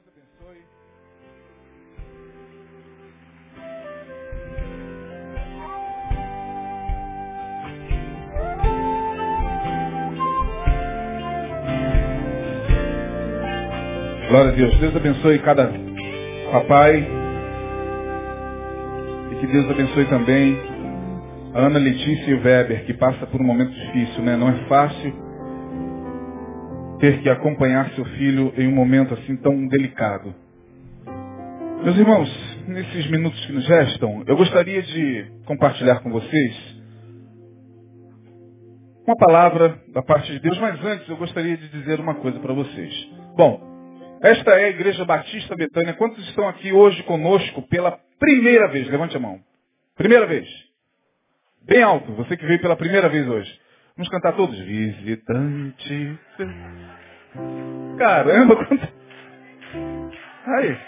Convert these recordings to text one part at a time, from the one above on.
Deus abençoe. Glória a Deus. Deus abençoe cada papai. E que Deus abençoe também a Ana Letícia e o Weber, que passa por um momento difícil, né? Não é fácil ter que acompanhar seu filho em um momento assim tão delicado. Meus irmãos, nesses minutos que nos restam, eu gostaria de compartilhar com vocês uma palavra da parte de Deus, mas antes eu gostaria de dizer uma coisa para vocês. Bom, esta é a Igreja Batista Betânia. Quantos estão aqui hoje conosco pela primeira vez? Levante a mão. Primeira vez. Bem alto, você que veio pela primeira vez hoje. Vamos cantar todos. Visitante. Caramba, quanto... Aí.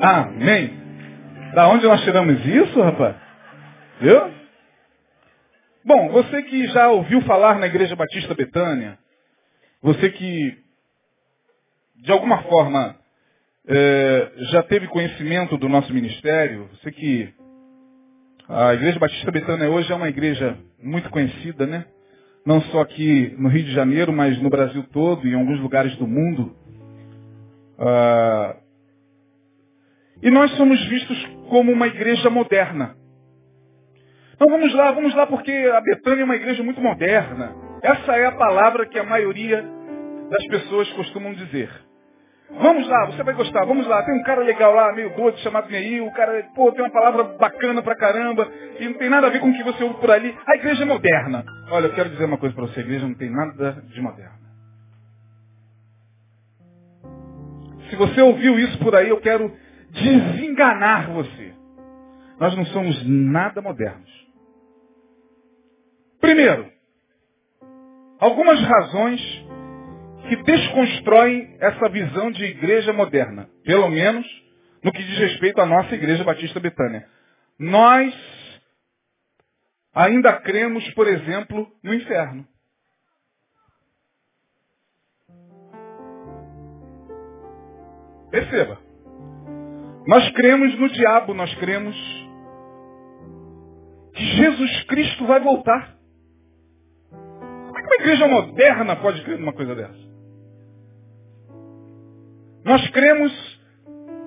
Amém. Da onde nós tiramos isso, rapaz? Viu? Bom, você que já ouviu falar na Igreja Batista Betânia, você que de alguma forma é, já teve conhecimento do nosso ministério, você que a Igreja Batista Betânia hoje é uma igreja muito conhecida, né? Não só aqui no Rio de Janeiro, mas no Brasil todo e em alguns lugares do mundo. Ah, e nós somos vistos como uma igreja moderna. Então vamos lá, vamos lá, porque a Betânia é uma igreja muito moderna. Essa é a palavra que a maioria das pessoas costumam dizer. Vamos lá, você vai gostar, vamos lá. Tem um cara legal lá, meio doido, chamado Neil, o cara, pô, tem uma palavra bacana pra caramba, e não tem nada a ver com o que você ouve por ali. A igreja é moderna. Olha, eu quero dizer uma coisa pra você, a igreja não tem nada de moderna. Se você ouviu isso por aí, eu quero desenganar você. Nós não somos nada modernos. Primeiro, algumas razões que desconstroem essa visão de igreja moderna, pelo menos no que diz respeito à nossa igreja Batista Betânia. Nós ainda cremos, por exemplo, no inferno. Perceba. Nós cremos no diabo, nós cremos que Jesus Cristo vai voltar. Como é que uma igreja moderna pode crer numa coisa dessa? Nós cremos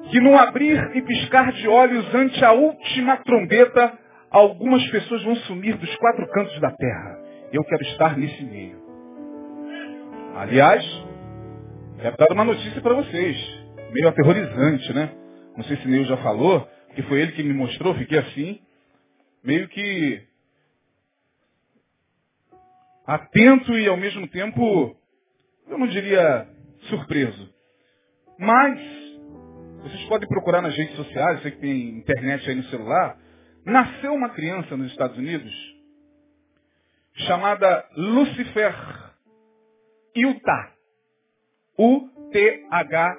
que no abrir e piscar de olhos ante a última trombeta, algumas pessoas vão sumir dos quatro cantos da terra. Eu quero estar nesse meio. Aliás, quero dar uma notícia para vocês, meio aterrorizante, né? Não sei se Neil já falou, que foi ele que me mostrou, fiquei assim, meio que atento e ao mesmo tempo, eu não diria surpreso. Mas, vocês podem procurar nas redes sociais, sei que tem internet aí no celular, nasceu uma criança nos Estados Unidos chamada Lucifer Utah. U-T-H-A.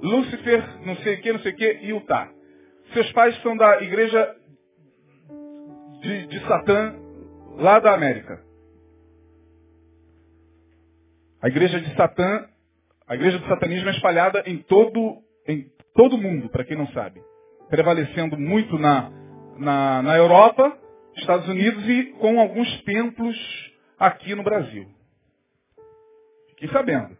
Lucifer, não sei o que, não sei o que, Utah. Seus pais são da igreja de, de Satã, lá da América. A igreja de Satã, a igreja do satanismo é espalhada em todo em todo mundo, para quem não sabe. Prevalecendo muito na, na, na Europa, Estados Unidos e com alguns templos aqui no Brasil. Fiquei sabendo.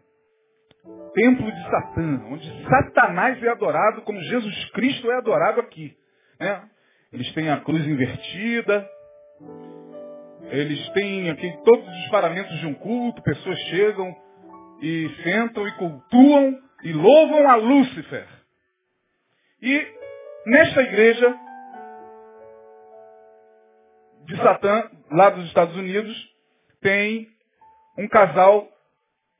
Templo de Satã, onde Satanás é adorado como Jesus Cristo é adorado aqui. Né? Eles têm a cruz invertida, eles têm aqui todos os paramentos de um culto, pessoas chegam e sentam e cultuam e louvam a Lúcifer. E nesta igreja de Satã, lá dos Estados Unidos, tem um casal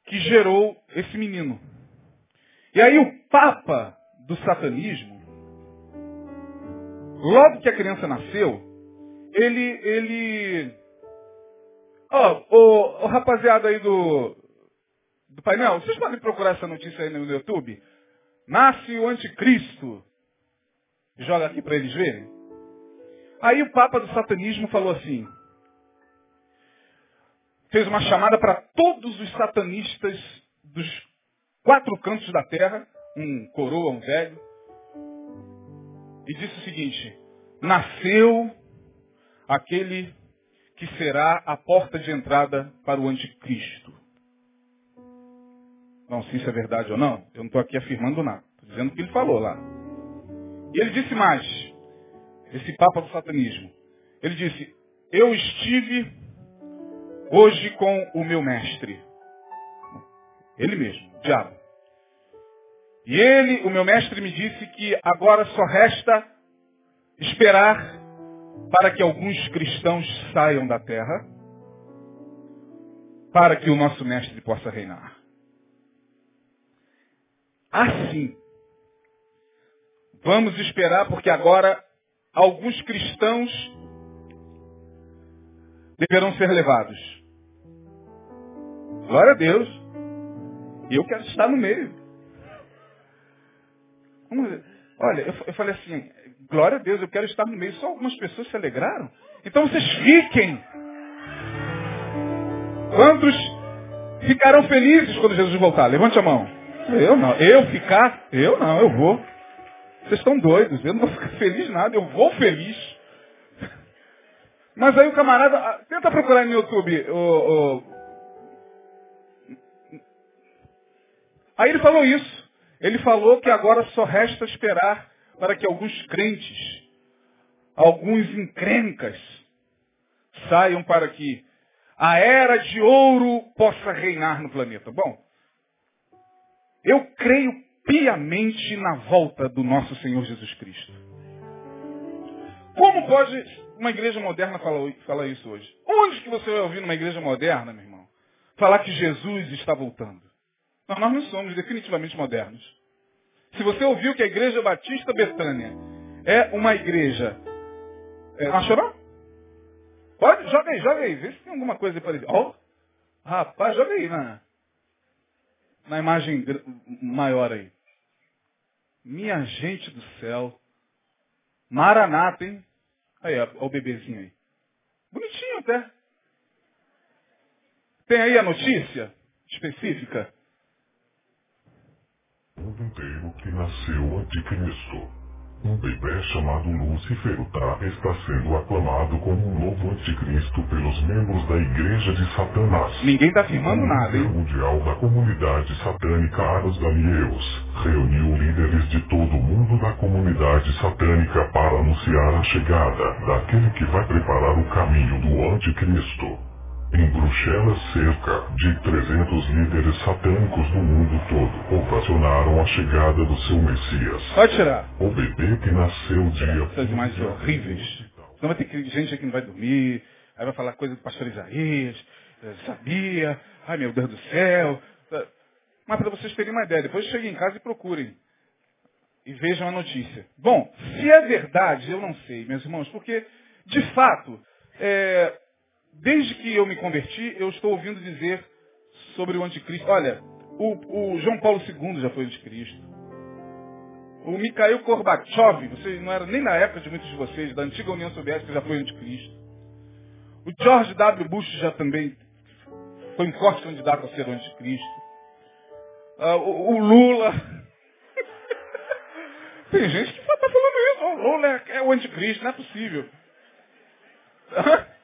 que gerou esse menino. E aí o Papa do satanismo, logo que a criança nasceu, ele, ele, ó, oh, o, rapaziada aí do, do painel, vocês podem procurar essa notícia aí no YouTube? Nasce o anticristo. Joga aqui para eles verem. Aí o Papa do Satanismo falou assim, fez uma chamada para todos os satanistas dos quatro cantos da terra, um coroa, um velho, e disse o seguinte, nasceu aquele que será a porta de entrada para o anticristo. Não, se isso é verdade ou não, eu não estou aqui afirmando nada. Estou dizendo o que ele falou lá. E ele disse mais, esse Papa do Satanismo. Ele disse, eu estive hoje com o meu mestre. Ele mesmo, o diabo. E ele, o meu mestre, me disse que agora só resta esperar para que alguns cristãos saiam da terra, para que o nosso mestre possa reinar. Assim, vamos esperar, porque agora alguns cristãos deverão ser levados. Glória a Deus. Eu quero estar no meio. Olha, eu falei assim, glória a Deus, eu quero estar no meio. Só algumas pessoas se alegraram. Então vocês fiquem. Quantos ficarão felizes quando Jesus voltar? Levante a mão. Eu não. Eu ficar? Eu não, eu vou. Vocês estão doidos. Eu não vou ficar feliz nada. Eu vou feliz. Mas aí o camarada, ah, tenta procurar no YouTube. O, o... Aí ele falou isso. Ele falou que agora só resta esperar para que alguns crentes, alguns encrencas, saiam para que a era de ouro possa reinar no planeta. Bom, eu creio piamente na volta do nosso Senhor Jesus Cristo. Como pode uma igreja moderna falar, isso hoje? Onde que você vai ouvir numa igreja moderna, meu irmão, falar que Jesus está voltando? Não, nós não somos definitivamente modernos. Se você ouviu que a Igreja Batista Betânia é uma igreja. É, achou não? Pode? Joga aí, joga aí. Vê se tem alguma coisa parecida. Ó, oh, rapaz, joga aí na, na imagem maior aí. Minha gente do céu. Maranata, hein? Aí, ó o bebezinho aí. Bonitinho até. Tem aí a notícia específica? mundo inteiro que nasceu o anticristo. Um bebê chamado Lúcifer Tá está sendo aclamado como um novo anticristo pelos membros da Igreja de Satanás. Ninguém está afirmando nada, hein? O Mundial da Comunidade Satânica Aros Danieus reuniu líderes de todo o mundo da comunidade satânica para anunciar a chegada daquele que vai preparar o caminho do anticristo. Em Bruxelas, cerca de 300 líderes satânicos do mundo todo ovacionaram a chegada do seu Messias. Pode tirar. O bebê que nasceu dia... Essas imagens horríveis. Não vai ter gente aqui que não vai dormir, aí vai falar coisa do pastor Isaías, eh, sabia, ai meu Deus do céu. Mas para vocês terem uma ideia, depois cheguem em casa e procurem. E vejam a notícia. Bom, se é verdade, eu não sei, meus irmãos, porque, de fato, é, Desde que eu me converti, eu estou ouvindo dizer sobre o anticristo. Olha, o, o João Paulo II já foi anticristo. O Mikhail Gorbachev, você não era nem na época de muitos de vocês, da antiga União Soviética, já foi anticristo. O George W. Bush já também foi um forte candidato a ser o anticristo. Uh, o, o, Lula. Tem gente que está falando isso. O Lula é, é o anticristo, não é possível.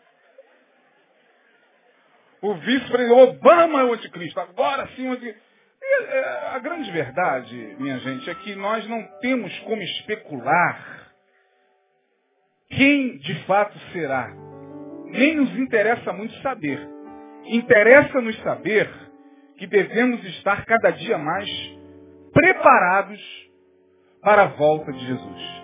O vice-presidente Obama é o anticristo. Agora sim o anticristo. E, é, a grande verdade, minha gente, é que nós não temos como especular quem de fato será. Nem nos interessa muito saber. Interessa-nos saber que devemos estar cada dia mais preparados para a volta de Jesus.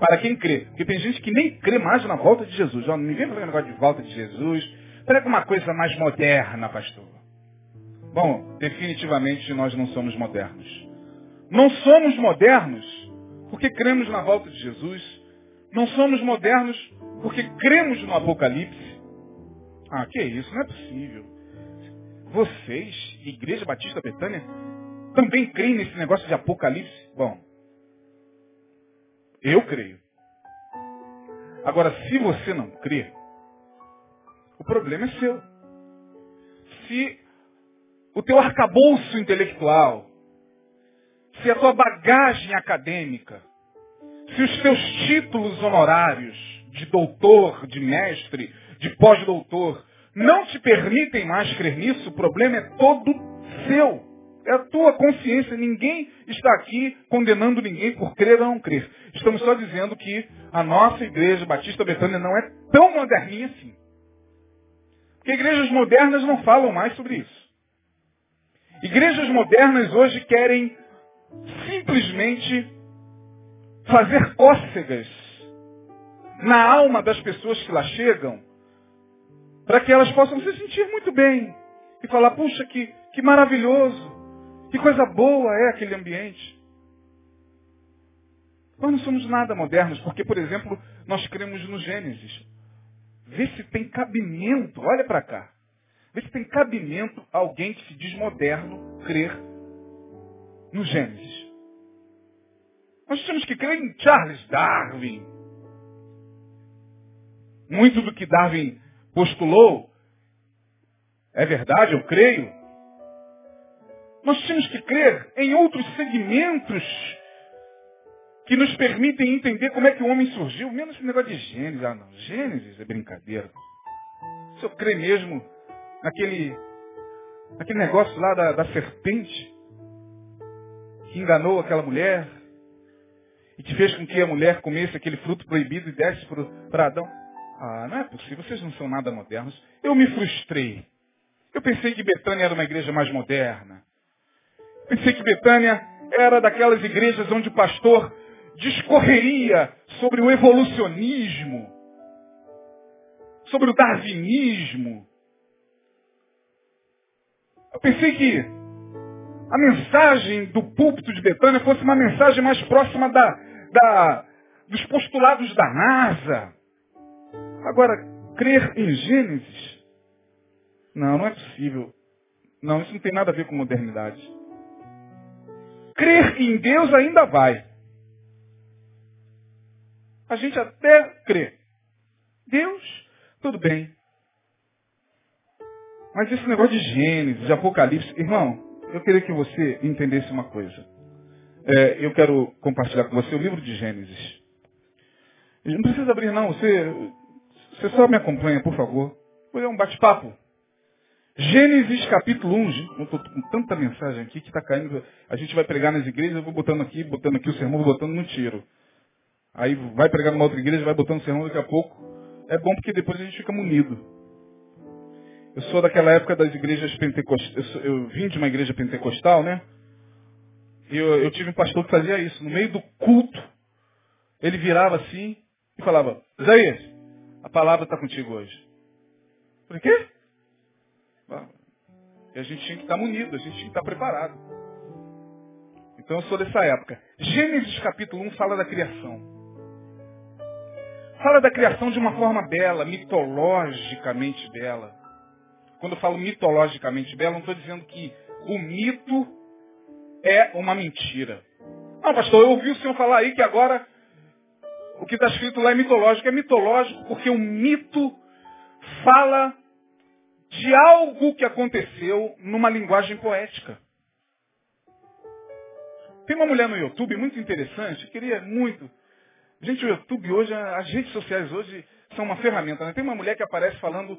Para quem crê. Porque tem gente que nem crê mais na volta de Jesus. ninguém vai falar negócio de volta de Jesus Prega uma coisa mais moderna, pastor. Bom, definitivamente nós não somos modernos. Não somos modernos porque cremos na volta de Jesus. Não somos modernos porque cremos no Apocalipse. Ah, que isso? Não é possível. Vocês, Igreja Batista Betânia, também creem nesse negócio de Apocalipse? Bom, eu creio. Agora, se você não crê, o problema é seu. Se o teu arcabouço intelectual, se a tua bagagem acadêmica, se os teus títulos honorários de doutor, de mestre, de pós-doutor, não te permitem mais crer nisso, o problema é todo seu. É a tua consciência. Ninguém está aqui condenando ninguém por crer ou não crer. Estamos só dizendo que a nossa igreja Batista Betânia não é tão moderninha assim. Porque igrejas modernas não falam mais sobre isso. Igrejas modernas hoje querem simplesmente fazer cócegas na alma das pessoas que lá chegam, para que elas possam se sentir muito bem e falar, puxa, que, que maravilhoso, que coisa boa é aquele ambiente. Nós não somos nada modernos, porque, por exemplo, nós cremos no Gênesis. Vê se tem cabimento, olha para cá. Vê se tem cabimento alguém que se diz moderno crer no Gênesis. Nós temos que crer em Charles Darwin. Muito do que Darwin postulou é verdade, eu creio. Nós temos que crer em outros segmentos que nos permitem entender como é que o homem surgiu. Menos esse negócio de Gênesis. Ah, não. Gênesis é brincadeira. Se eu crer mesmo naquele, naquele negócio lá da, da serpente que enganou aquela mulher e que fez com que a mulher comesse aquele fruto proibido e desse para Adão. Ah, não é possível, vocês não são nada modernos. Eu me frustrei. Eu pensei que Betânia era uma igreja mais moderna. Pensei que Betânia era daquelas igrejas onde o pastor discorreria sobre o evolucionismo, sobre o darwinismo. Eu pensei que a mensagem do púlpito de Betânia fosse uma mensagem mais próxima da, da, dos postulados da NASA. Agora, crer em Gênesis? Não, não é possível. Não, isso não tem nada a ver com modernidade. Crer em Deus ainda vai. A gente até crê. Deus, tudo bem. Mas esse negócio de Gênesis, de Apocalipse, irmão, eu queria que você entendesse uma coisa. É, eu quero compartilhar com você o livro de Gênesis. Não precisa abrir não, você, você só me acompanha, por favor. Foi um bate-papo. Gênesis capítulo 1, eu estou com tanta mensagem aqui que está caindo. A gente vai pregar nas igrejas, eu vou botando aqui, botando aqui o sermão, vou botando no tiro. Aí vai pregar numa outra igreja, vai botando sermão daqui a pouco. É bom porque depois a gente fica munido. Eu sou daquela época das igrejas pentecostais. Eu, eu, vim de uma igreja pentecostal, né? E eu, eu tive um pastor que fazia isso. No meio do culto, ele virava assim e falava, Isaías, a palavra está contigo hoje. Falei, quê? E a gente tinha que estar munido, a gente tinha que estar preparado. Então eu sou dessa época. Gênesis capítulo 1 fala da criação. Fala da criação de uma forma bela, mitologicamente bela. Quando eu falo mitologicamente bela, não estou dizendo que o mito é uma mentira. Não, pastor, eu ouvi o senhor falar aí que agora o que está escrito lá é mitológico. É mitológico porque o mito fala de algo que aconteceu numa linguagem poética. Tem uma mulher no YouTube muito interessante, queria muito. Gente, o YouTube hoje, as redes sociais hoje são uma ferramenta. Né? Tem uma mulher que aparece falando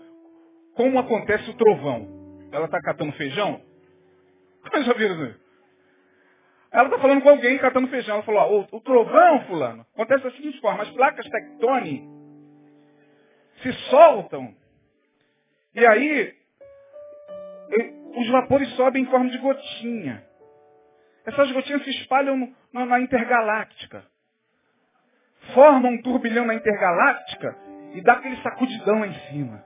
como acontece o trovão. Ela está catando feijão. Já viram isso? Ela está falando com alguém catando feijão. Ela falou, ó, o, o trovão, fulano, acontece da seguinte forma. As placas tectônicas se soltam e aí, os vapores sobem em forma de gotinha. Essas gotinhas se espalham na, na intergaláctica. Formam um turbilhão na intergaláctica e dá aquele sacudidão lá em cima.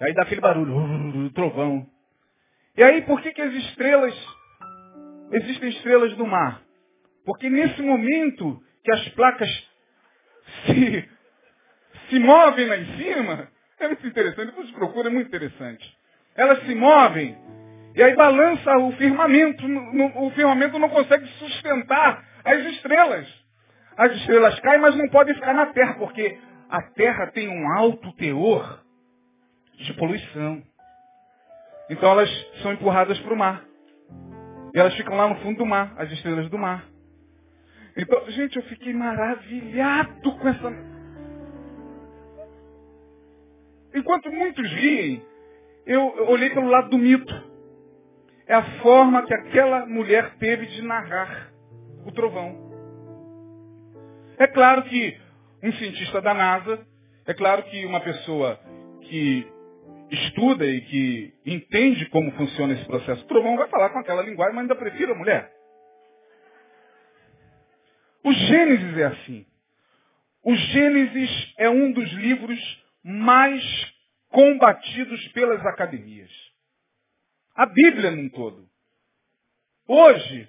E aí dá aquele barulho, uh, trovão. E aí, por que, que as estrelas, existem estrelas do mar? Porque nesse momento que as placas se, se movem lá em cima, é muito interessante, depois procura, é muito interessante. Elas se movem e aí balança o firmamento. O firmamento não consegue sustentar as estrelas. As estrelas caem, mas não podem ficar na terra, porque a terra tem um alto teor de poluição. Então elas são empurradas para o mar. E elas ficam lá no fundo do mar, as estrelas do mar. Então, gente, eu fiquei maravilhado com essa. Enquanto muitos riem, eu olhei pelo lado do mito. É a forma que aquela mulher teve de narrar o trovão. É claro que um cientista da NASA, é claro que uma pessoa que estuda e que entende como funciona esse processo, o trovão vai falar com aquela linguagem, mas ainda prefiro a mulher. O Gênesis é assim. O Gênesis é um dos livros mais combatidos pelas academias. A Bíblia num todo. Hoje,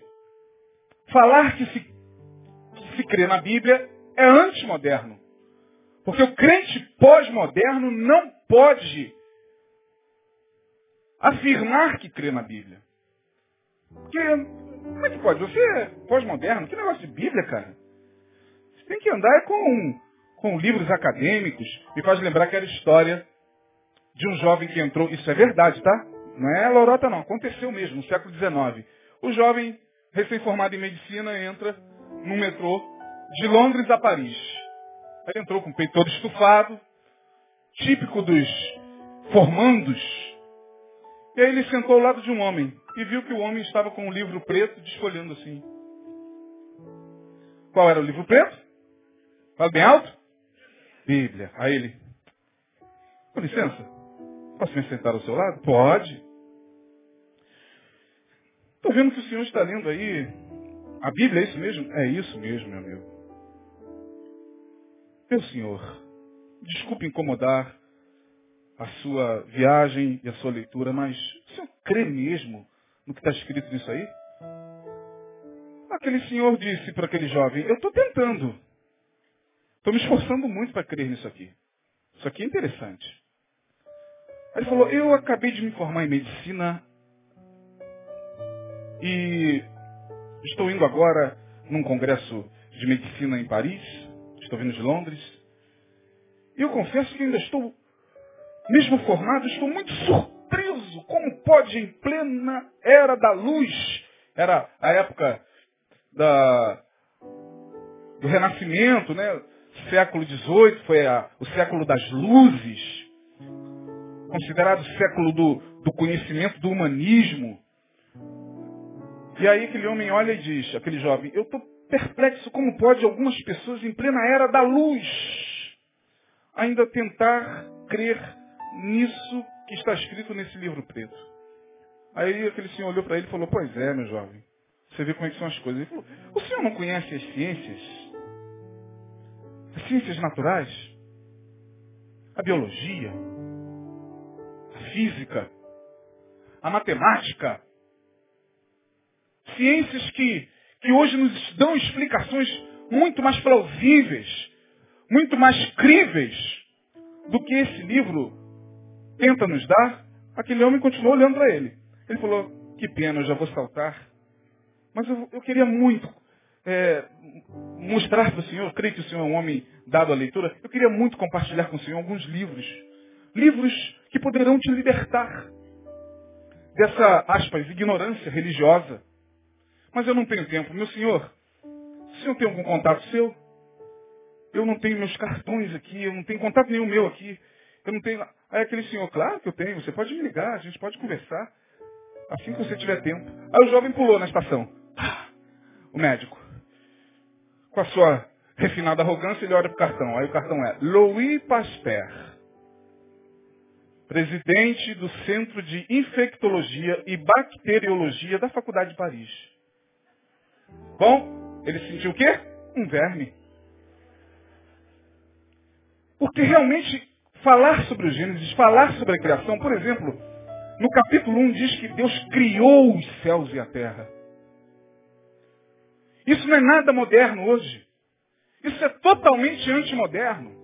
falar que se, se crê na Bíblia é antimoderno. Porque o crente pós-moderno não pode afirmar que crê na Bíblia. Porque, como é que pode? Você é pós-moderno? Que negócio de Bíblia, cara? Você tem que andar com, com livros acadêmicos. Me faz lembrar aquela história de um jovem que entrou. Isso é verdade, tá? Não é lorota, não. Aconteceu mesmo, no século XIX. O jovem, recém-formado em medicina, entra no metrô de Londres a Paris. Aí entrou com o peito todo estufado, típico dos formandos. E aí ele sentou ao lado de um homem e viu que o homem estava com um livro preto desfolhando assim. Qual era o livro preto? Fala bem alto? Bíblia. Aí ele, com licença, posso me sentar ao seu lado? Pode. Estou vendo que o senhor está lendo aí a Bíblia, é isso mesmo? É isso mesmo, meu amigo. Meu senhor, desculpe incomodar a sua viagem e a sua leitura, mas o senhor crê mesmo no que está escrito nisso aí? Aquele senhor disse para aquele jovem, eu estou tentando. Estou me esforçando muito para crer nisso aqui. Isso aqui é interessante. Aí ele falou, eu acabei de me formar em medicina e estou indo agora num congresso de medicina em Paris estou vindo de Londres. E eu confesso que ainda estou, mesmo formado, estou muito surpreso. Como pode, em plena era da luz, era a época da, do Renascimento, né? século XVIII foi a, o século das luzes, considerado o século do, do conhecimento, do humanismo. E aí aquele homem olha e diz, aquele jovem, eu estou perplexo como pode algumas pessoas em plena era da luz ainda tentar crer nisso que está escrito nesse livro preto. Aí aquele senhor olhou para ele e falou, pois é, meu jovem, você vê como é que são as coisas. Ele falou, o senhor não conhece as ciências? As ciências naturais? A biologia? A física? A matemática? Ciências que que hoje nos dão explicações muito mais plausíveis, muito mais críveis do que esse livro tenta nos dar, aquele homem continuou olhando para ele. Ele falou, que pena, eu já vou saltar. Mas eu, eu queria muito é, mostrar para o Senhor, eu creio que o Senhor é um homem dado à leitura, eu queria muito compartilhar com o Senhor alguns livros. Livros que poderão te libertar dessa, aspas, ignorância religiosa mas eu não tenho tempo. Meu senhor, o senhor tem algum contato seu? Eu não tenho meus cartões aqui, eu não tenho contato nenhum meu aqui. Eu não tenho. Aí aquele senhor, claro que eu tenho, você pode me ligar, a gente pode conversar. Assim que você tiver tempo. Aí o jovem pulou na estação. O médico. Com a sua refinada arrogância, ele olha para o cartão. Aí o cartão é Louis Pasteur, presidente do Centro de Infectologia e Bacteriologia da Faculdade de Paris. Bom, ele sentiu o quê? Um verme. Porque realmente falar sobre o Gênesis, falar sobre a criação, por exemplo, no capítulo 1 diz que Deus criou os céus e a terra. Isso não é nada moderno hoje. Isso é totalmente antimoderno.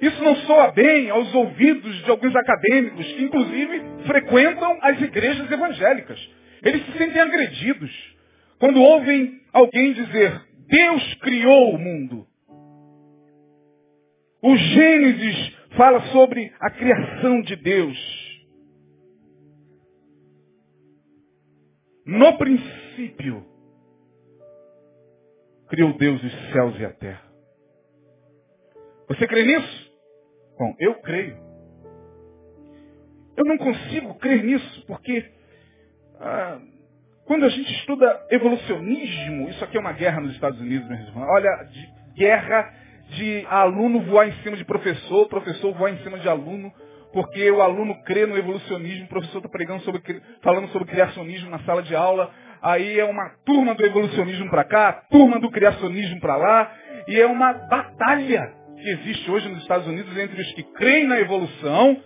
Isso não soa bem aos ouvidos de alguns acadêmicos que, inclusive, frequentam as igrejas evangélicas. Eles se sentem agredidos. Quando ouvem alguém dizer, Deus criou o mundo. O Gênesis fala sobre a criação de Deus. No princípio, criou Deus os céus e a terra. Você crê nisso? Bom, eu creio. Eu não consigo crer nisso, porque ah, quando a gente estuda evolucionismo, isso aqui é uma guerra nos Estados Unidos, meus irmãos. Olha, de guerra de aluno voar em cima de professor, professor voar em cima de aluno, porque o aluno crê no evolucionismo, o professor está pregando sobre, falando sobre criacionismo na sala de aula, aí é uma turma do evolucionismo para cá, turma do criacionismo para lá, e é uma batalha que existe hoje nos Estados Unidos entre os que creem na evolução,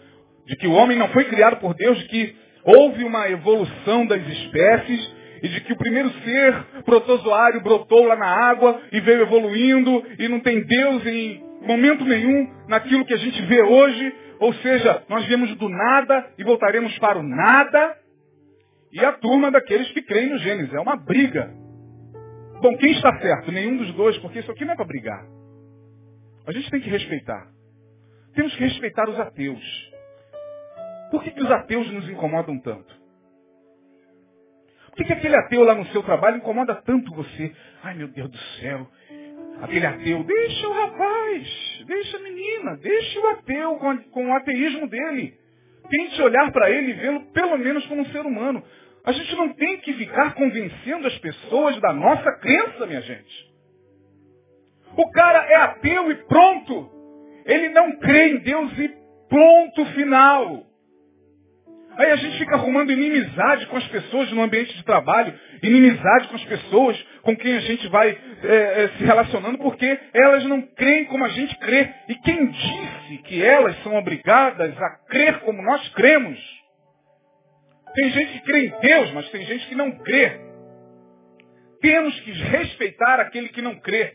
de que o homem não foi criado por Deus, de que houve uma evolução das espécies, e de que o primeiro ser protozoário brotou lá na água e veio evoluindo e não tem Deus em momento nenhum naquilo que a gente vê hoje. Ou seja, nós viemos do nada e voltaremos para o nada. E a turma daqueles que creem no Gênesis. É uma briga. Bom, quem está certo? Nenhum dos dois, porque isso aqui não é para brigar. A gente tem que respeitar. Temos que respeitar os ateus. Por que, que os ateus nos incomodam tanto? Por que, que aquele ateu lá no seu trabalho incomoda tanto você? Ai meu Deus do céu. Aquele ateu, deixa o rapaz, deixa a menina, deixa o ateu com, com o ateísmo dele. Tente olhar para ele e vê-lo pelo menos como um ser humano. A gente não tem que ficar convencendo as pessoas da nossa crença, minha gente. O cara é ateu e pronto. Ele não crê em Deus e ponto final. Aí a gente fica arrumando inimizade com as pessoas no ambiente de trabalho, inimizade com as pessoas com quem a gente vai é, é, se relacionando, porque elas não creem como a gente crê. E quem disse que elas são obrigadas a crer como nós cremos? Tem gente que crê em Deus, mas tem gente que não crê. Temos que respeitar aquele que não crê.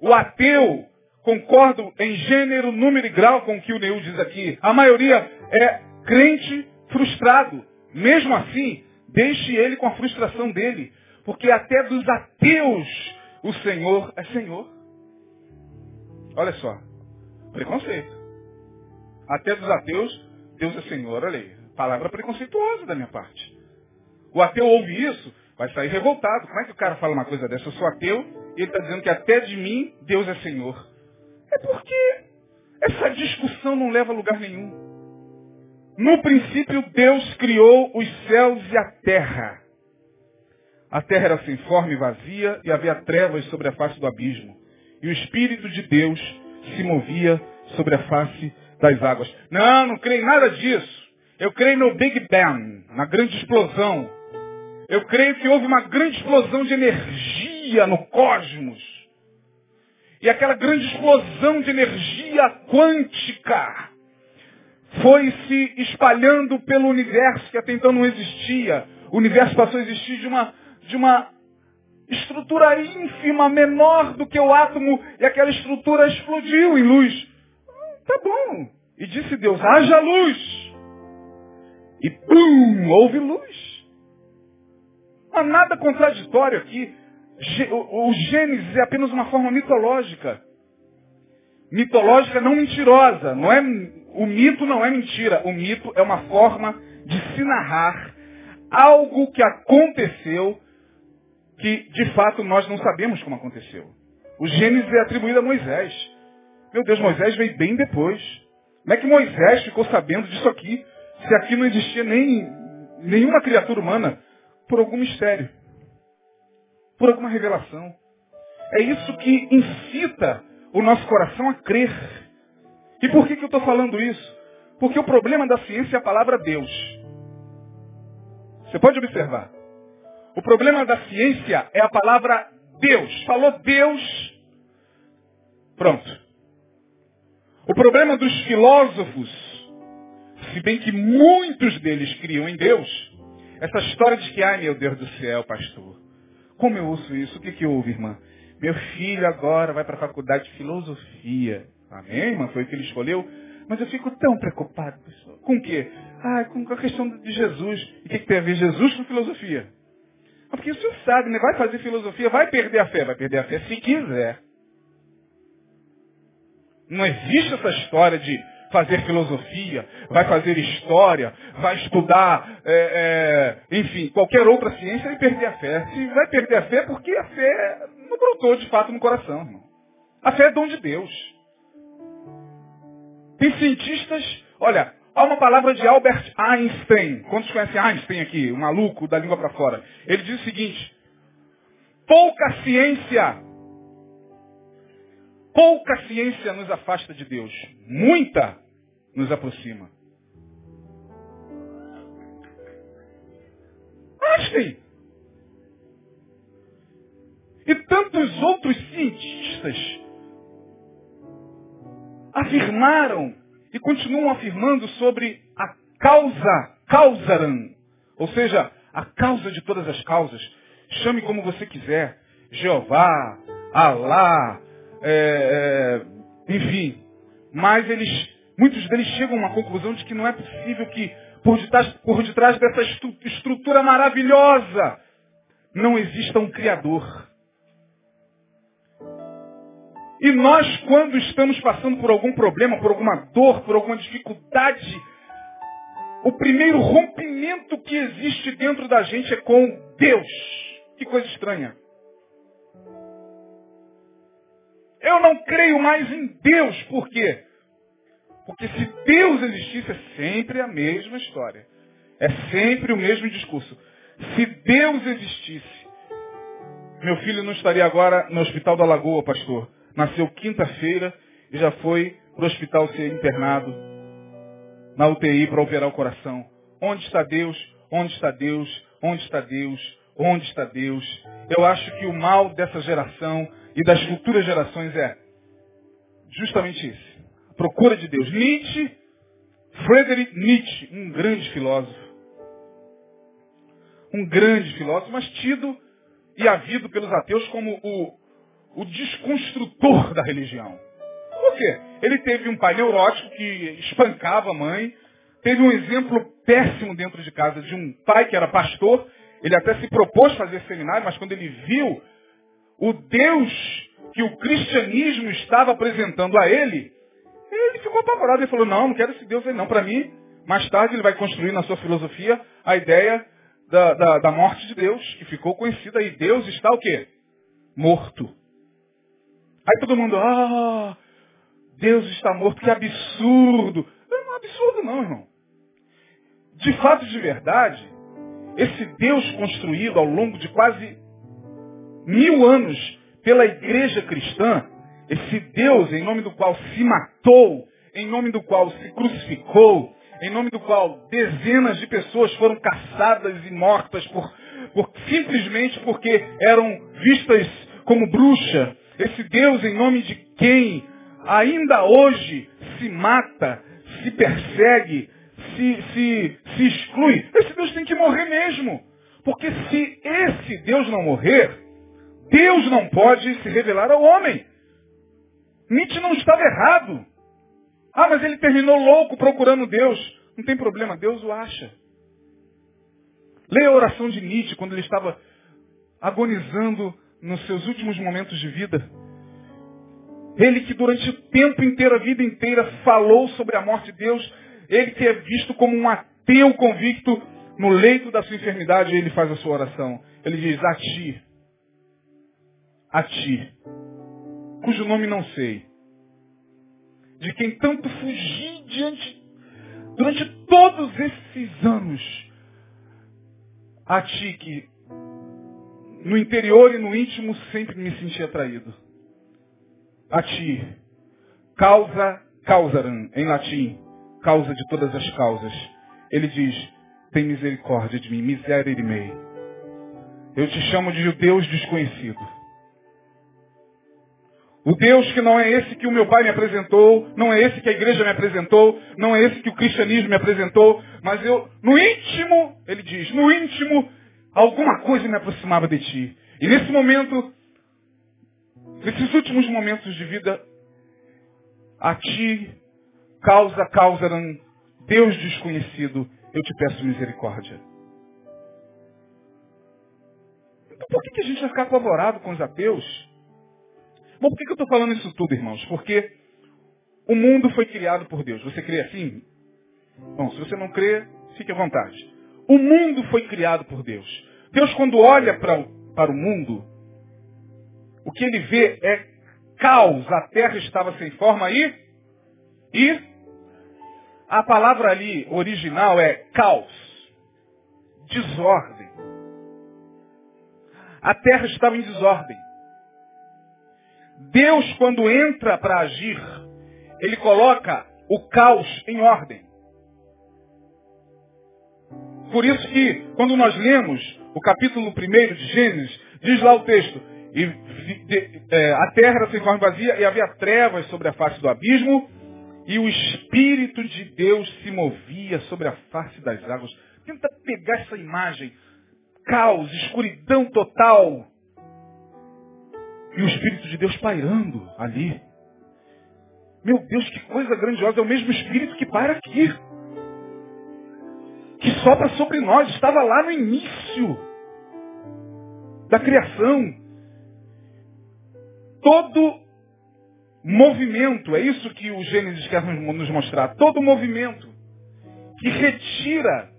O ateu, concordo em gênero, número e grau com o que o Neil diz aqui. A maioria é crente frustrado. Mesmo assim, deixe ele com a frustração dele. Porque até dos ateus o Senhor é Senhor. Olha só. Preconceito. Até dos ateus, Deus é Senhor. Olha aí. Palavra preconceituosa da minha parte. O ateu ouve isso, vai sair revoltado. Como é que o cara fala uma coisa dessa? Eu sou ateu e ele está dizendo que até de mim Deus é Senhor. É porque essa discussão não leva a lugar nenhum. No princípio, Deus criou os céus e a terra. A terra era sem forma e vazia, e havia trevas sobre a face do abismo. E o Espírito de Deus se movia sobre a face das águas. Não, não creio em nada disso. Eu creio no Big Bang, na grande explosão. Eu creio que houve uma grande explosão de energia no cosmos. E aquela grande explosão de energia quântica foi se espalhando pelo universo que até então não existia. O universo passou a existir de uma, de uma estrutura ínfima, menor do que o átomo, e aquela estrutura explodiu em luz. Tá bom. E disse Deus, haja luz. E pum, houve luz. Não há nada contraditório aqui. O Gênesis é apenas uma forma mitológica. Mitológica não mentirosa. Não é o mito não é mentira. O mito é uma forma de se narrar algo que aconteceu que, de fato, nós não sabemos como aconteceu. O Gênesis é atribuído a Moisés. Meu Deus, Moisés veio bem depois. Como é que Moisés ficou sabendo disso aqui, se aqui não existia nem nenhuma criatura humana? Por algum mistério. Por alguma revelação. É isso que incita o nosso coração a crer e por que, que eu estou falando isso? Porque o problema da ciência é a palavra Deus. Você pode observar. O problema da ciência é a palavra Deus. Falou Deus. Pronto. O problema dos filósofos, se bem que muitos deles criam em Deus, essa história de que, ai meu Deus do céu, pastor, como eu ouço isso? O que, que houve, irmã? Meu filho agora vai para a faculdade de filosofia. Amém, irmã? Foi o que ele escolheu. Mas eu fico tão preocupado, pessoal. Com o quê? Ah, com a questão de Jesus. E o que, que tem a ver Jesus com filosofia? Ah, porque o senhor sabe, né? Vai fazer filosofia, vai perder a fé. Vai perder a fé se quiser. Não existe essa história de fazer filosofia, vai fazer história, vai estudar, é, é, enfim, qualquer outra ciência e perder a fé. Se vai perder a fé, é porque a fé não brotou de fato no coração. Irmão. A fé é dom de Deus. Tem cientistas, olha, há uma palavra de Albert Einstein. Quantos conhecem Einstein aqui, o maluco da língua para fora? Ele diz o seguinte, pouca ciência pouca ciência nos afasta de Deus. Muita nos aproxima. Einstein. E tantos outros cientistas afirmaram e continuam afirmando sobre a causa, causaran, ou seja, a causa de todas as causas. Chame como você quiser, Jeová, Alá, é, é, enfim. Mas eles Muitos deles chegam a uma conclusão de que não é possível que por detrás, por detrás dessa estrutura maravilhosa não exista um Criador. E nós, quando estamos passando por algum problema, por alguma dor, por alguma dificuldade, o primeiro rompimento que existe dentro da gente é com Deus. Que coisa estranha. Eu não creio mais em Deus, por quê? Porque se Deus existisse, é sempre a mesma história. É sempre o mesmo discurso. Se Deus existisse, meu filho não estaria agora no hospital da Lagoa, pastor. Nasceu quinta-feira e já foi para o hospital ser internado na UTI para operar o coração. Onde está Deus? Onde está Deus? Onde está Deus? Onde está Deus? Eu acho que o mal dessa geração e das futuras gerações é justamente esse procura de Deus. Nietzsche, Friedrich Nietzsche, um grande filósofo. Um grande filósofo, mas tido e havido pelos ateus como o, o desconstrutor da religião. Por quê? Ele teve um pai neurótico que espancava a mãe, teve um exemplo péssimo dentro de casa de um pai que era pastor, ele até se propôs fazer seminário, mas quando ele viu o Deus que o cristianismo estava apresentando a ele, ele ficou apavorado e falou, não, não quero esse Deus aí não. Para mim, mais tarde ele vai construir na sua filosofia a ideia da, da, da, morte de Deus, que ficou conhecida aí. Deus está o quê? Morto. Aí todo mundo, ah, Deus está morto, que absurdo. Não, é absurdo não, irmão. De fato, de verdade, esse Deus construído ao longo de quase mil anos pela igreja cristã, esse Deus em nome do qual se matou, em nome do qual se crucificou, em nome do qual dezenas de pessoas foram caçadas e mortas por, por, simplesmente porque eram vistas como bruxa. Esse Deus em nome de quem ainda hoje se mata, se persegue, se, se, se exclui. Esse Deus tem que morrer mesmo. Porque se esse Deus não morrer, Deus não pode se revelar ao homem. Nietzsche não estava errado. Ah, mas ele terminou louco procurando Deus. Não tem problema, Deus o acha. Leia a oração de Nietzsche quando ele estava agonizando nos seus últimos momentos de vida. Ele que durante o tempo inteiro, a vida inteira, falou sobre a morte de Deus. Ele que é visto como um ateu convicto, no leito da sua enfermidade, ele faz a sua oração. Ele diz, a ti, a ti, cujo nome não sei, de quem tanto fugi diante, durante todos esses anos, a ti que no interior e no íntimo sempre me senti atraído. A ti, causa causaram, em latim, causa de todas as causas. Ele diz, tem misericórdia de mim, miserere mei. Eu te chamo de Deus desconhecido. O Deus que não é esse que o meu pai me apresentou, não é esse que a igreja me apresentou, não é esse que o cristianismo me apresentou, mas eu, no íntimo, ele diz, no íntimo, alguma coisa me aproximava de ti. E nesse momento, nesses últimos momentos de vida, a ti, causa, causa, Deus desconhecido, eu te peço misericórdia. Então por que, que a gente vai ficar apavorado com os ateus? Bom, por que, que eu estou falando isso tudo, irmãos? Porque o mundo foi criado por Deus. Você crê assim? Bom, se você não crê, fique à vontade. O mundo foi criado por Deus. Deus, quando olha para, para o mundo, o que ele vê é caos. A terra estava sem forma e, e a palavra ali original é caos, desordem. A terra estava em desordem. Deus, quando entra para agir, ele coloca o caos em ordem. Por isso que, quando nós lemos o capítulo 1 de Gênesis, diz lá o texto, e, de, é, a terra sem forma vazia e havia trevas sobre a face do abismo, e o Espírito de Deus se movia sobre a face das águas. Tenta pegar essa imagem. Caos, escuridão total. E o Espírito de Deus pairando ali. Meu Deus, que coisa grandiosa. É o mesmo Espírito que paira aqui. Que sopra sobre nós. Estava lá no início da criação. Todo movimento, é isso que o Gênesis quer nos mostrar. Todo movimento que retira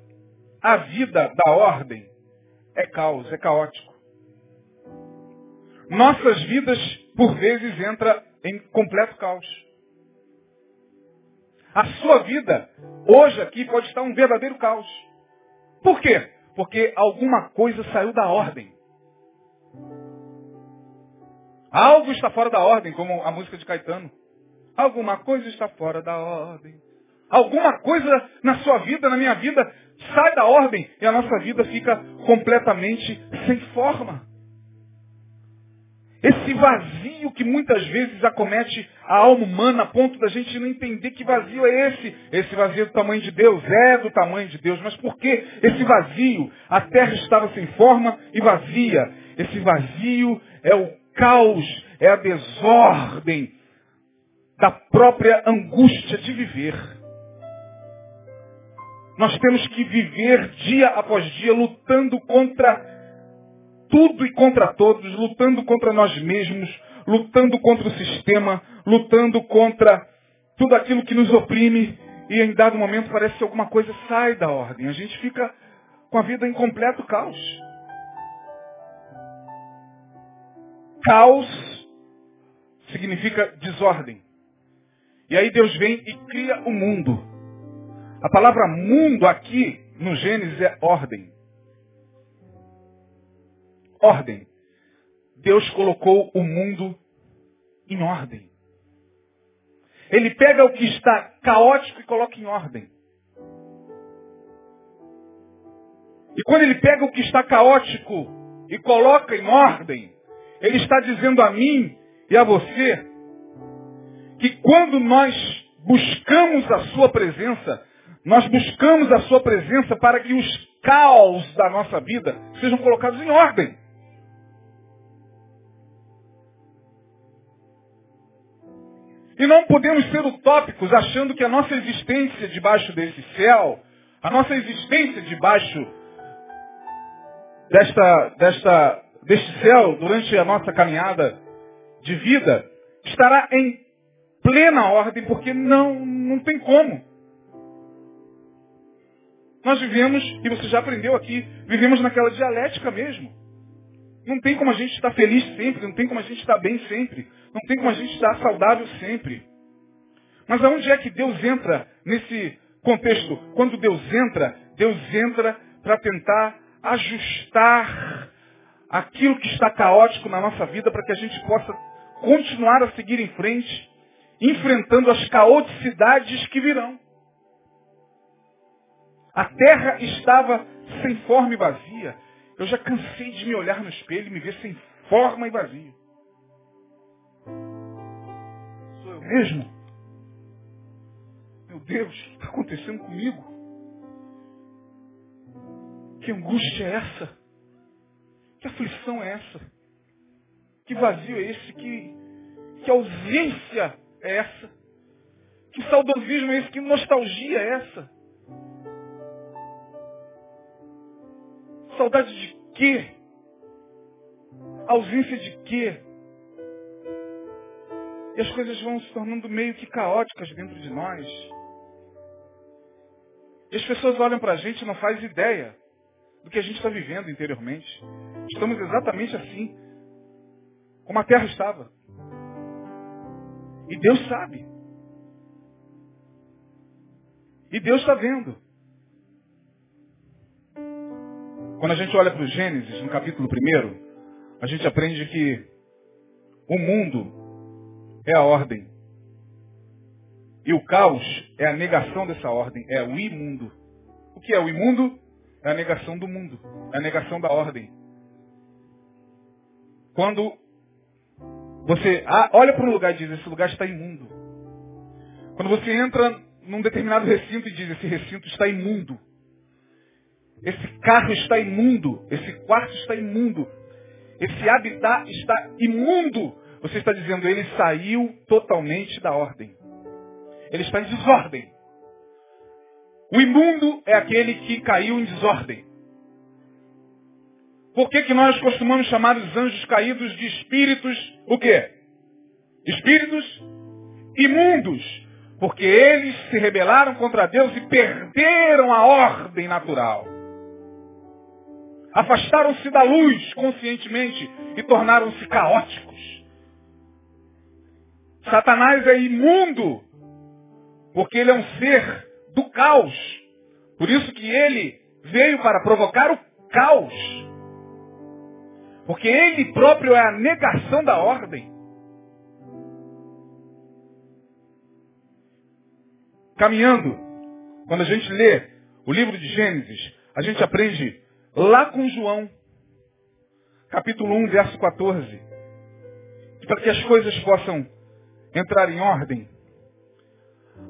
a vida da ordem é caos, é caótico. Nossas vidas, por vezes, entra em completo caos. A sua vida, hoje aqui, pode estar um verdadeiro caos. Por quê? Porque alguma coisa saiu da ordem. Algo está fora da ordem, como a música de Caetano. Alguma coisa está fora da ordem. Alguma coisa na sua vida, na minha vida, sai da ordem e a nossa vida fica completamente sem forma. Esse vazio que muitas vezes acomete a alma humana a ponto da gente não entender que vazio é esse. Esse vazio é do tamanho de Deus, é do tamanho de Deus. Mas por que esse vazio? A terra estava sem forma e vazia. Esse vazio é o caos, é a desordem da própria angústia de viver. Nós temos que viver dia após dia lutando contra tudo e contra todos, lutando contra nós mesmos, lutando contra o sistema, lutando contra tudo aquilo que nos oprime e em dado momento parece que alguma coisa sai da ordem. A gente fica com a vida em completo caos. Caos significa desordem. E aí Deus vem e cria o mundo. A palavra mundo aqui no Gênesis é ordem ordem. Deus colocou o mundo em ordem. Ele pega o que está caótico e coloca em ordem. E quando ele pega o que está caótico e coloca em ordem, ele está dizendo a mim e a você que quando nós buscamos a sua presença, nós buscamos a sua presença para que os caos da nossa vida sejam colocados em ordem. E não podemos ser utópicos achando que a nossa existência debaixo desse céu, a nossa existência debaixo desta, desta, deste céu durante a nossa caminhada de vida estará em plena ordem, porque não, não tem como. Nós vivemos, e você já aprendeu aqui, vivemos naquela dialética mesmo. Não tem como a gente estar feliz sempre, não tem como a gente estar bem sempre, não tem como a gente estar saudável sempre. Mas aonde é que Deus entra nesse contexto? Quando Deus entra, Deus entra para tentar ajustar aquilo que está caótico na nossa vida para que a gente possa continuar a seguir em frente, enfrentando as caoticidades que virão. A terra estava sem forma e vazia. Eu já cansei de me olhar no espelho e me ver sem forma e vazio. Sou eu mesmo? Meu Deus, o que está acontecendo comigo? Que angústia é essa? Que aflição é essa? Que vazio é esse? Que, que ausência é essa? Que saudosismo é esse? Que nostalgia é essa? Saudade de quê? Ausência de quê? E as coisas vão se tornando meio que caóticas dentro de nós. E as pessoas olham para a gente e não fazem ideia do que a gente está vivendo interiormente. Estamos exatamente assim, como a terra estava. E Deus sabe. E Deus está vendo. Quando a gente olha para o Gênesis, no capítulo 1, a gente aprende que o mundo é a ordem. E o caos é a negação dessa ordem, é o imundo. O que é o imundo? É a negação do mundo, é a negação da ordem. Quando você olha para um lugar e diz, esse lugar está imundo. Quando você entra num determinado recinto e diz, esse recinto está imundo. Esse carro está imundo. Esse quarto está imundo. Esse habitat está imundo. Você está dizendo, ele saiu totalmente da ordem. Ele está em desordem. O imundo é aquele que caiu em desordem. Por que, que nós costumamos chamar os anjos caídos de espíritos, o quê? Espíritos imundos. Porque eles se rebelaram contra Deus e perderam a ordem natural. Afastaram-se da luz conscientemente e tornaram-se caóticos. Satanás é imundo, porque ele é um ser do caos. Por isso que ele veio para provocar o caos. Porque ele próprio é a negação da ordem. Caminhando, quando a gente lê o livro de Gênesis, a gente aprende lá com João, capítulo 1, verso 14, para que as coisas possam entrar em ordem,